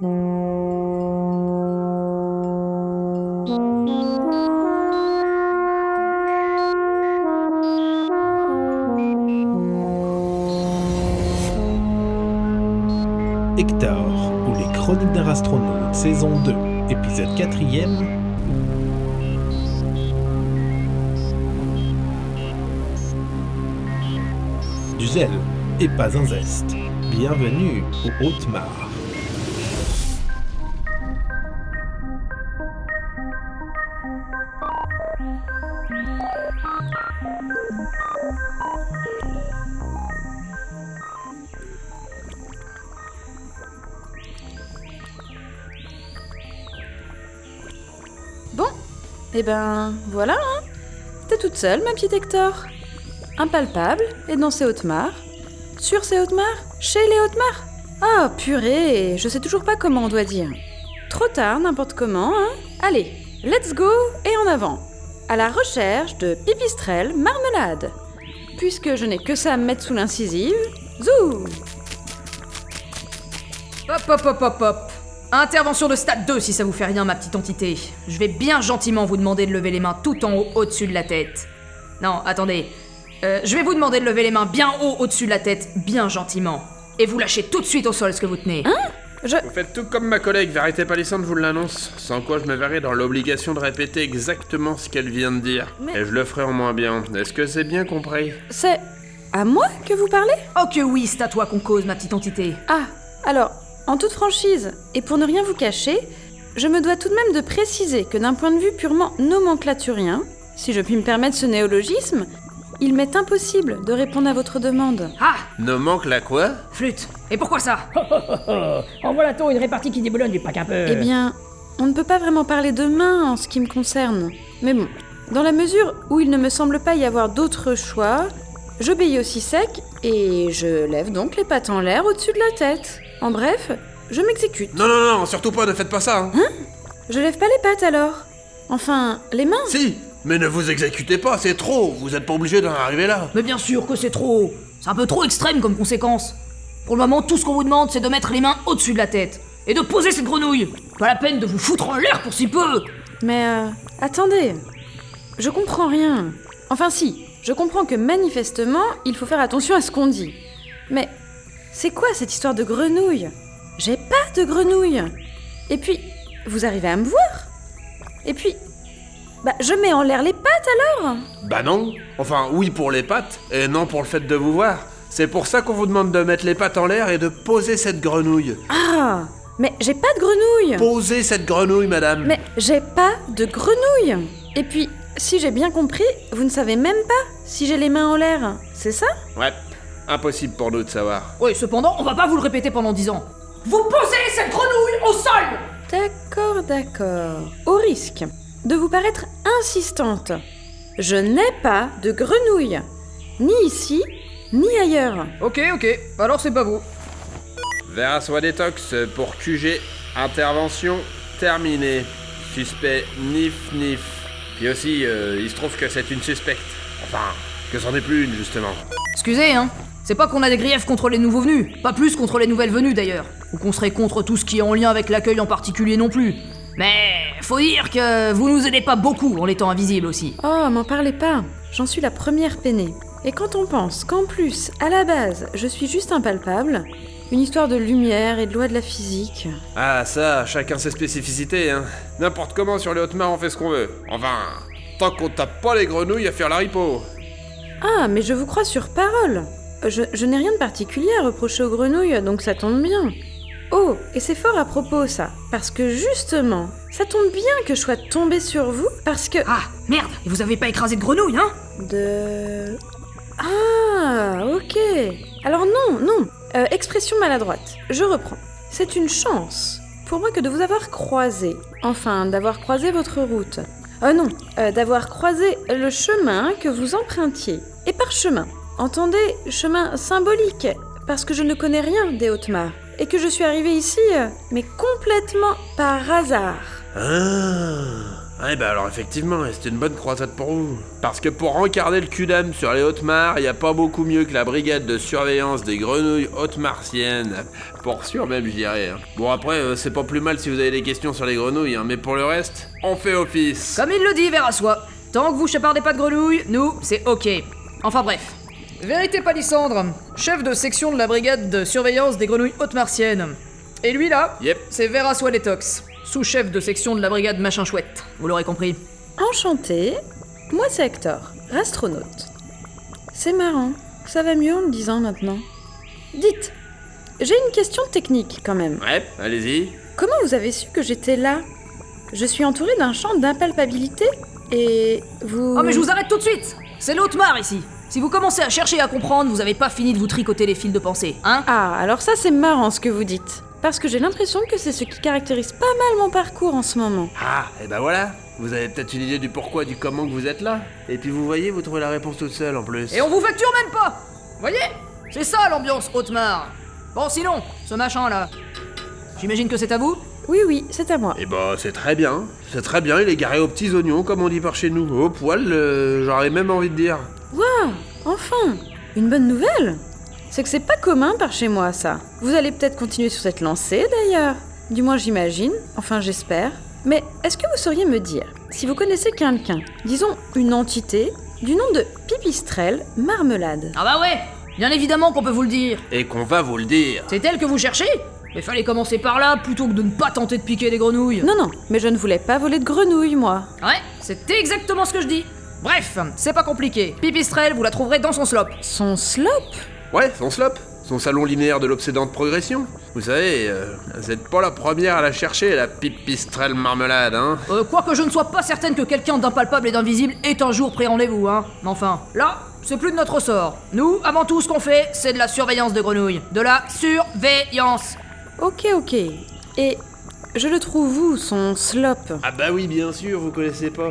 Hector, ou les Chroniques d'un astronaute, saison 2, épisode 4ème. Du zèle et pas un zeste. Bienvenue au Haute-Mare. Eh ben, voilà, hein. T'es toute seule, ma petite Hector. Impalpable, et dans ces Hautes-Mares. Sur ces Hautes-Mares Chez les Hautes-Mares Ah, purée, je sais toujours pas comment on doit dire. Trop tard, n'importe comment, hein. Allez, let's go, et en avant. À la recherche de pipistrelle marmelade. Puisque je n'ai que ça à me mettre sous l'incisive, zou Hop, hop, hop, hop, hop. Intervention de stade 2 si ça vous fait rien, ma petite entité. Je vais bien gentiment vous demander de lever les mains tout en haut au-dessus de la tête. Non, attendez. Euh, je vais vous demander de lever les mains bien haut au-dessus de la tête, bien gentiment. Et vous lâchez tout de suite au sol ce que vous tenez. Je. Vous faites tout comme ma collègue Vérité Palissande vous l'annonce, sans quoi je me verrai dans l'obligation de répéter exactement ce qu'elle vient de dire. Mais- Et je le ferai en moins bien. Est-ce que c'est bien compris? C'est. à moi que vous parlez? Oh que oui, c'est à toi qu'on cause, ma petite entité. Ah, alors, en toute franchise, et pour ne rien vous cacher, je me dois tout de même de préciser que d'un point de vue purement nomenclaturien, si je puis me permettre ce néologisme, il m'est impossible de répondre à votre demande. Ah Ne manque la quoi? Flûte Et pourquoi ça? En voilà toi une répartie qui déboulonne du pack un peu. Eh bien, on ne peut pas vraiment parler de main en ce qui me concerne. Mais bon, dans la mesure où il ne me semble pas y avoir d'autre choix, j'obéis aussi sec et je lève donc les pattes en l'air au-dessus de la tête. En bref, je m'exécute. Non, non, non, surtout pas, ne faites pas ça. hein. Je lève pas les pattes alors Enfin, les mains? Si, mais ne vous exécutez pas, c'est trop. Vous êtes pas obligé d'en arriver là. Mais bien sûr que c'est trop. C'est un peu trop extrême comme conséquence. Pour le moment, tout ce qu'on vous demande, c'est de mettre les mains au-dessus de la tête. Et de poser cette grenouille. Pas la peine de vous foutre en l'air pour si peu. Mais euh, attendez, je comprends rien. Enfin si, je comprends que manifestement, il faut faire attention à ce qu'on dit. Mais c'est quoi cette histoire de grenouille? J'ai pas de grenouille. Et puis, vous arrivez à me voir? Et puis, bah je mets en l'air les pattes alors? Bah non. Enfin, oui pour les pattes, et non pour le fait de vous voir. C'est pour ça qu'on vous demande de mettre les pattes en l'air et de poser cette grenouille. Ah Mais j'ai pas de grenouille Posez cette grenouille, madame. Mais j'ai pas de grenouille Et puis, si j'ai bien compris, vous ne savez même pas si j'ai les mains en l'air, c'est ça? Ouais, impossible pour nous de savoir. Oui, cependant, on va pas vous le répéter pendant 10 ans. Vous posez cette grenouille au sol D'accord, d'accord. Au risque de vous paraître insistante, je n'ai pas de grenouille, ni ici, ni ailleurs. Ok, ok. Alors c'est pas vous. Vera soit détox pour QG. Intervention terminée. Suspect nif nif. Puis aussi, euh, il se trouve que c'est une suspecte. Enfin, que c'en est plus une, justement. Excusez, hein. C'est pas qu'on a des griefs contre les nouveaux venus, pas plus contre les nouvelles venues d'ailleurs, ou qu'on serait contre tout ce qui est en lien avec l'accueil en particulier non plus. Mais faut dire que vous nous aidez pas beaucoup en étant invisible aussi. Oh, m'en parlez pas, j'en suis la première peinée. Et quand on pense qu'en plus, à la base, je suis juste impalpable, une histoire de lumière et de loi de la physique. Ah, ça, chacun ses spécificités, hein. N'importe comment sur les hautes mains, on fait ce qu'on veut. Enfin, tant qu'on tape pas les grenouilles à faire la ripo. Ah, mais je vous crois sur parole. Je, je n'ai rien de particulier à reprocher aux grenouilles, donc ça tombe bien. Oh, et c'est fort à propos ça, parce que justement, ça tombe bien que je sois tombée sur vous, parce que... Ah, merde, et vous avez pas écrasé de grenouille, hein? De... Ah, ok. Alors non, non. Euh, expression maladroite. Je reprends. C'est une chance pour moi que de vous avoir croisé. Enfin, d'avoir croisé votre route. Euh, non, euh, d'avoir croisé le chemin que vous empruntiez. Et par chemin, entendez chemin symbolique, parce que je ne connais rien des Hautes-Mares. Et que je suis arrivée ici, euh, mais complètement par hasard. Ah, Ouais, bah alors effectivement, c'était une bonne croisade pour vous. Parce que pour rencarder le cul d'âme sur les Hautes-Mares, y a pas beaucoup mieux que la brigade de surveillance des grenouilles hautes martiennes. Pour sûr même, je dirais. hein. Bon après, euh, c'est pas plus mal si vous avez des questions sur les grenouilles, hein, mais pour le reste, on fait office. Comme il le dit, vers à soi. Tant que vous chapardez pas de grenouilles, nous, c'est ok. Enfin bref. Vérité Palissandre, chef de section de la brigade de surveillance des grenouilles hautes martiennes. Et lui là, Yep. c'est Vera Swaletox, sous-chef de section de la brigade machin chouette. Vous l'aurez compris. Enchanté, moi c'est Hector, astronaute. C'est marrant, ça va mieux en le disant maintenant. Dites, j'ai une question technique quand même. Ouais, allez-y. Comment vous avez su que j'étais là? Je suis entourée d'un champ d'impalpabilité et vous... Oh mais je vous arrête tout de suite C'est l'Haute-Mare ici Si vous commencez à chercher à comprendre, vous avez pas fini de vous tricoter les fils de pensée, hein? Ah, alors ça c'est marrant ce que vous dites. Parce que j'ai l'impression que c'est ce qui caractérise pas mal mon parcours en ce moment. Ah, et ben voilà. Vous avez peut-être une idée du pourquoi, du comment que vous êtes là. Et puis vous voyez, vous trouvez la réponse toute seule en plus. Et on vous facture même pas Voyez? C'est ça l'ambiance Haute-Mare Bon sinon, ce machin là. J'imagine que c'est à vous? Oui, oui, c'est à moi. Eh bah c'est très bien, c'est très bien, il est garé aux petits oignons comme on dit par chez nous. Au poil, euh, j'aurais même envie de dire. Waouh Enfin Une bonne nouvelle C'est que c'est pas commun par chez moi, ça. Vous allez peut-être continuer sur cette lancée, d'ailleurs. Du moins, j'imagine. Enfin, j'espère. Mais est-ce que vous sauriez me dire si vous connaissez quelqu'un, disons une entité, du nom de Pipistrelle Marmelade? Ah bah ouais Bien évidemment qu'on peut vous le dire Et qu'on va vous le dire. C'est elle que vous cherchez? Mais fallait commencer par là plutôt que de ne pas tenter de piquer des grenouilles Non, non, mais je ne voulais pas voler de grenouilles, moi. Ouais, c'est exactement ce que je dis Bref, c'est pas compliqué. Pipistrelle, vous la trouverez dans son slop. Son slop? Ouais, son slop, son salon linéaire de l'obsédante progression. Vous savez, euh, vous êtes pas la première à la chercher, la pipistrelle marmelade, hein. Euh, quoique je ne sois pas certaine que quelqu'un d'impalpable et d'invisible ait un jour pris rendez-vous, hein. Mais enfin, là, c'est plus de notre ressort. Nous, avant tout, ce qu'on fait, c'est de la surveillance de grenouilles. De la surveillance. Ok, ok. Et je le trouve où, son slop Ah bah oui, bien sûr, vous connaissez pas.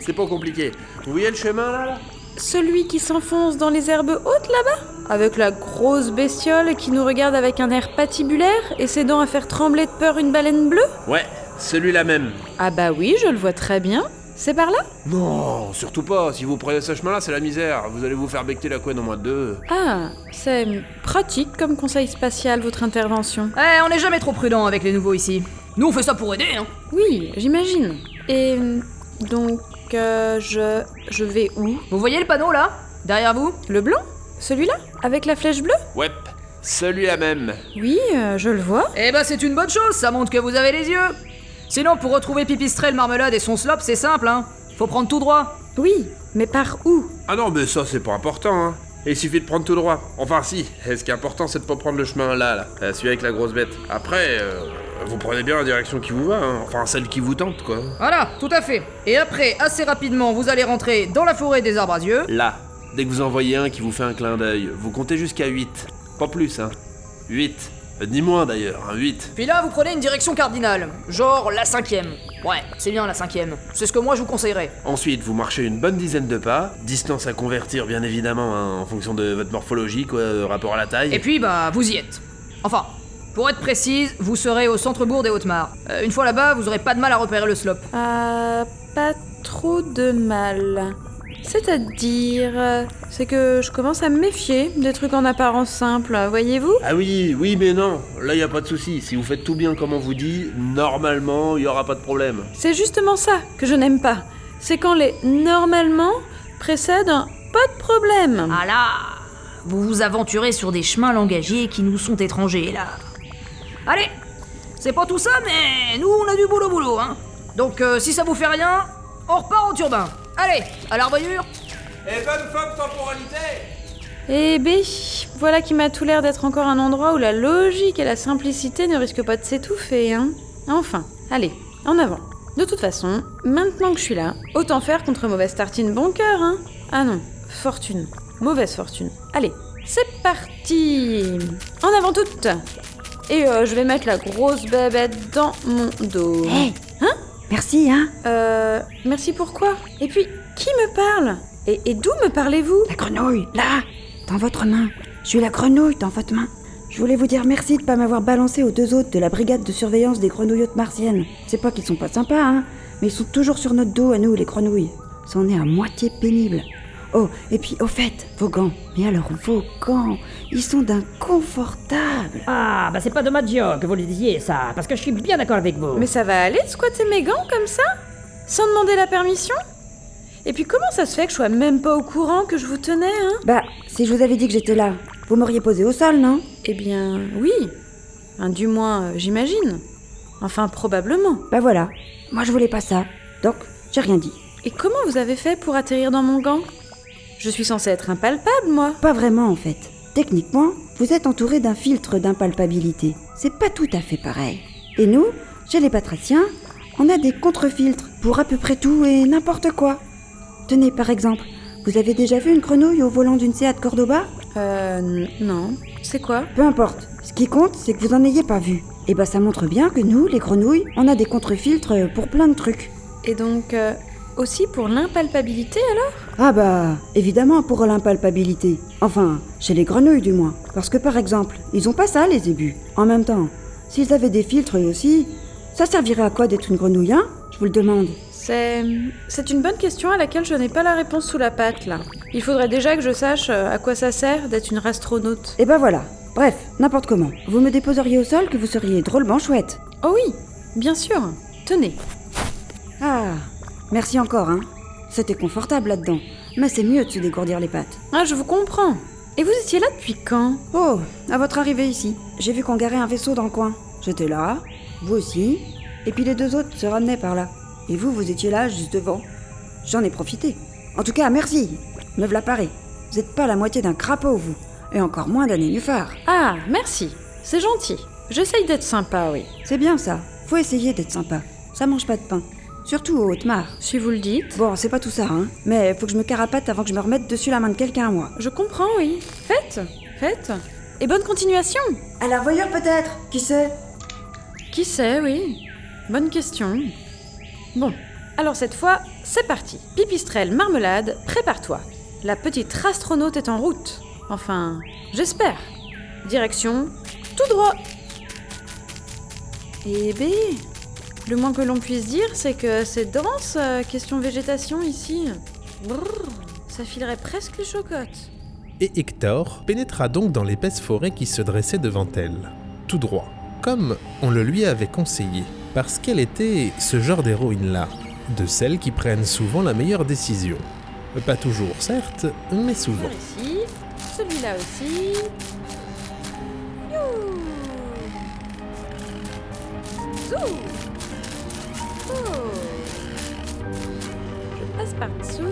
C'est pas compliqué. Vous voyez le chemin là, là Celui qui s'enfonce dans les herbes hautes là-bas Avec la grosse bestiole qui nous regarde avec un air patibulaire et s'aidant à faire trembler de peur une baleine bleue Ouais, celui-là même. Ah bah oui, je le vois très bien. C'est par là Non, surtout pas. Si vous prenez ce chemin-là, c'est la misère. Vous allez vous faire becter la couenne en moins de deux. Ah, c'est pratique comme conseil spatial votre intervention. Eh, on n'est jamais trop prudent avec les nouveaux ici. Nous, on fait ça pour aider, hein. Oui, j'imagine. Et donc, euh, je, je vais où? Vous voyez le panneau là? Derrière vous? Le blanc? Celui-là? Avec la flèche bleue? Ouais, celui-là même. Oui, euh, je le vois. Eh ben, c'est une bonne chose, ça montre que vous avez les yeux. Sinon, pour retrouver Pipistrelle Marmelade et son slop, c'est simple, hein. Faut prendre tout droit. Oui, mais par où? Ah non, mais ça, c'est pas important, hein. Il suffit de prendre tout droit. Enfin, si. Ce qui est important, c'est de pas prendre le chemin là, là. Euh, Celui avec la grosse bête. Après, euh, vous prenez bien la direction qui vous va, hein. Enfin, celle qui vous tente, quoi. Voilà, tout à fait. Et après, assez rapidement, vous allez rentrer dans la forêt des arbres à yeux. Là, dès que vous en voyez un qui vous fait un clin d'œil, vous comptez jusqu'à 8. Pas plus, hein. 8. Euh, Ni moins d'ailleurs, hein, 8. Puis là, vous prenez une direction cardinale. Genre la cinquième. Ouais, c'est bien la cinquième. C'est ce que moi je vous conseillerais. Ensuite, vous marchez une bonne dizaine de pas, distance à convertir bien évidemment hein, en fonction de votre morphologie, quoi, euh, rapport à la taille. Et puis, bah, vous y êtes. Enfin, pour être précise, vous serez au centre-bourg des Hautes-Mares. Euh, une fois là-bas, vous aurez pas de mal à repérer le slop. Ah, pas trop de mal. C'est-à-dire, euh, c'est que je commence à me méfier des trucs en apparence simples, voyez-vous? Ah oui, oui, mais non, là y a pas de souci. Si vous faites tout bien comme on vous dit, normalement, il y aura pas de problème. C'est justement ça que je n'aime pas. C'est quand les normalement précèdent un pas de problème. Ah là Vous vous aventurez sur des chemins langagiers qui nous sont étrangers, là. Allez C'est pas tout ça, mais nous, on a du boulot boulot, hein. Donc, euh, si ça vous fait rien, on repart au turbin. Allez, à l'arbayure Et bonne femme temporalité Eh bé, voilà qui m'a tout l'air d'être encore un endroit où la logique et la simplicité ne risquent pas de s'étouffer, hein. Enfin, allez, en avant. De toute façon, maintenant que je suis là, autant faire contre mauvaise tartine bon cœur, hein. Ah non, fortune. Mauvaise fortune. Allez, c'est parti En avant toutes Et euh, je vais mettre la grosse bébête dans mon dos. Hé Hein? Merci, hein Euh, merci pourquoi Et puis, qui me parle? Et, et d'où me parlez-vous? La grenouille, là Dans votre main. Je suis la grenouille dans votre main. Je voulais vous dire merci de pas m'avoir balancé aux deux autres de la brigade de surveillance des grenouillottes martiennes. C'est pas qu'ils sont pas sympas, hein, mais ils sont toujours sur notre dos à nous, les grenouilles. Ça en est à moitié pénible. Oh, et puis au fait, vos gants. Mais alors vos gants, ils sont d'un confortable. Ah, bah c'est pas de Maggio que vous le disiez, ça, parce que je suis bien d'accord avec vous. Mais ça va aller de squatter mes gants comme ça Sans demander la permission? Et puis comment ça se fait que je sois même pas au courant que je vous tenais, hein? Bah, si je vous avais dit que j'étais là, vous m'auriez posé au sol, non? Eh bien, oui. Hein, du moins, euh, j'imagine. Enfin, probablement. Bah voilà. Moi je voulais pas ça. Donc, j'ai rien dit. Et comment vous avez fait pour atterrir dans mon gant? Je suis censée être impalpable, moi. Pas vraiment en fait. Techniquement, vous êtes entouré d'un filtre d'impalpabilité. C'est pas tout à fait pareil. Et nous, chez les batraciens, on a des contre-filtres pour à peu près tout et n'importe quoi. Tenez par exemple, vous avez déjà vu une grenouille au volant d'une Seat Cordoba? Euh, non. C'est quoi? Peu importe. Ce qui compte, c'est que vous en ayez pas vu. Et bah ça montre bien que nous, les grenouilles, on a des contre-filtres pour plein de trucs. Et donc, euh, aussi pour l'impalpabilité alors? Ah bah, évidemment pour l'impalpabilité. Enfin, chez les grenouilles du moins. Parce que par exemple, ils ont pas ça les ébus. En même temps, s'ils avaient des filtres eux aussi, ça servirait à quoi d'être une grenouille, hein? Je vous le demande. C'est. C'est une bonne question à laquelle je n'ai pas la réponse sous la patte là. Il faudrait déjà que je sache euh, à quoi ça sert d'être une astronaute. Et bah voilà. Bref, n'importe comment. Vous me déposeriez au sol que vous seriez drôlement chouette. Oh oui, bien sûr. Tenez. Merci encore, hein. C'était confortable là-dedans. Mais c'est mieux de se dégourdir les pattes. Ah, je vous comprends. Et vous étiez là depuis quand? Oh, à votre arrivée ici, j'ai vu qu'on garait un vaisseau dans le coin. J'étais là, vous aussi, et puis les deux autres se ramenaient par là. Et vous, vous étiez là, juste devant. J'en ai profité. En tout cas, merci. Me v'là paré. Vous êtes pas la moitié d'un crapaud, vous. Et encore moins d'un nénuphar. Ah, merci. C'est gentil. J'essaye d'être sympa, oui. C'est bien ça. Faut essayer d'être sympa. Ça mange pas de pain. Surtout au Haute-Mar. Si vous le dites. Bon, c'est pas tout ça, hein. Mais faut que je me carapate avant que je me remette dessus la main de quelqu'un, moi. Je comprends, oui. Faites, faites. Et bonne continuation. À la voyeur peut-être Qui sait? Qui sait, oui. Bonne question. Bon, alors cette fois, c'est parti. Pipistrelle, marmelade, prépare-toi. La petite astronaute est en route. Enfin, j'espère. Direction, tout droit. Eh bé, le moins que l'on puisse dire, c'est que c'est dense, euh, question végétation ici. Brrr, ça filerait presque les chocottes. Et Hector pénétra donc dans l'épaisse forêt qui se dressait devant elle, tout droit, comme on le lui avait conseillé, parce qu'elle était ce genre d'héroïne-là, de celles qui prennent souvent la meilleure décision. Pas toujours, certes, mais souvent. Ici, celui-là aussi. Zou Oh Je passe par-dessous.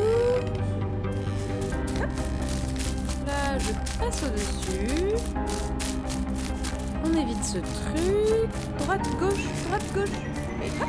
Là, je passe au-dessus. On évite ce truc. Droite, gauche, droite, gauche. Et hop.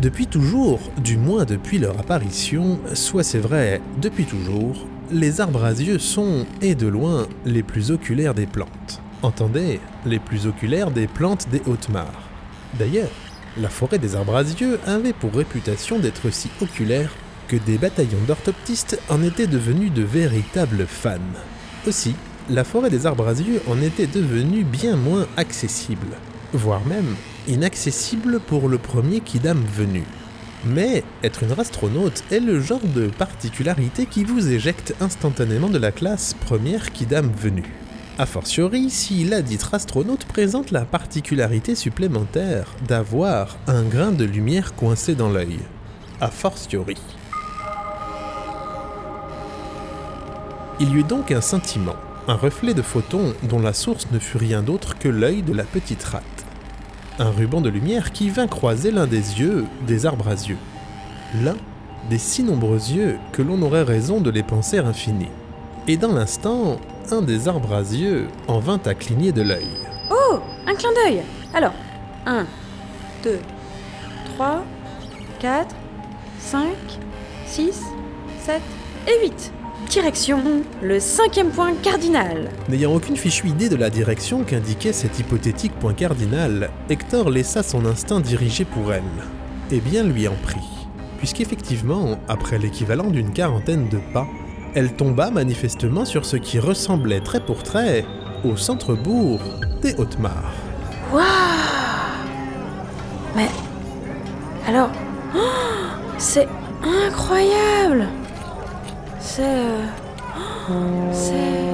Depuis toujours, du moins depuis leur apparition, soit c'est vrai, depuis toujours, les arbres à yeux sont, et de loin, les plus oculaires des plantes. Entendez, les plus oculaires des plantes des Hautes-Mares. D'ailleurs, la forêt des yeux avait pour réputation d'être si oculaire que des bataillons d'orthoptistes en étaient devenus de véritables fans. Aussi, la forêt des yeux en était devenue bien moins accessible, voire même inaccessible pour le premier kidam venu. Mais être une astronaute est le genre de particularité qui vous éjecte instantanément de la classe première kidam venue. A fortiori, si la dite astronaute présente la particularité supplémentaire d'avoir un grain de lumière coincé dans l'œil. A fortiori. Il y eut donc un scintillement, un reflet de photon dont la source ne fut rien d'autre que l'œil de la petite rate. Un ruban de lumière qui vint croiser l'un des yeux des arbres à yeux. L'un des si nombreux yeux que l'on aurait raison de les penser infinis. Et dans l'instant, un des arbres à yeux en vint à cligner de l'œil. Oh Un clin d'œil Alors, 1, 2, 3, 4, 5, 6, 7 et 8. Direction le cinquième point cardinal. N'ayant aucune fichue idée de la direction qu'indiquait cet hypothétique point cardinal, Hector laissa son instinct diriger pour elle, et bien lui en prit. puisqu'effectivement, après l'équivalent d'une quarantaine de pas, elle tomba manifestement sur ce qui ressemblait trait pour trait au centre-bourg des Hautes-Mares. Waouh Mais. Alors. oh, c'est incroyable C'est. oh,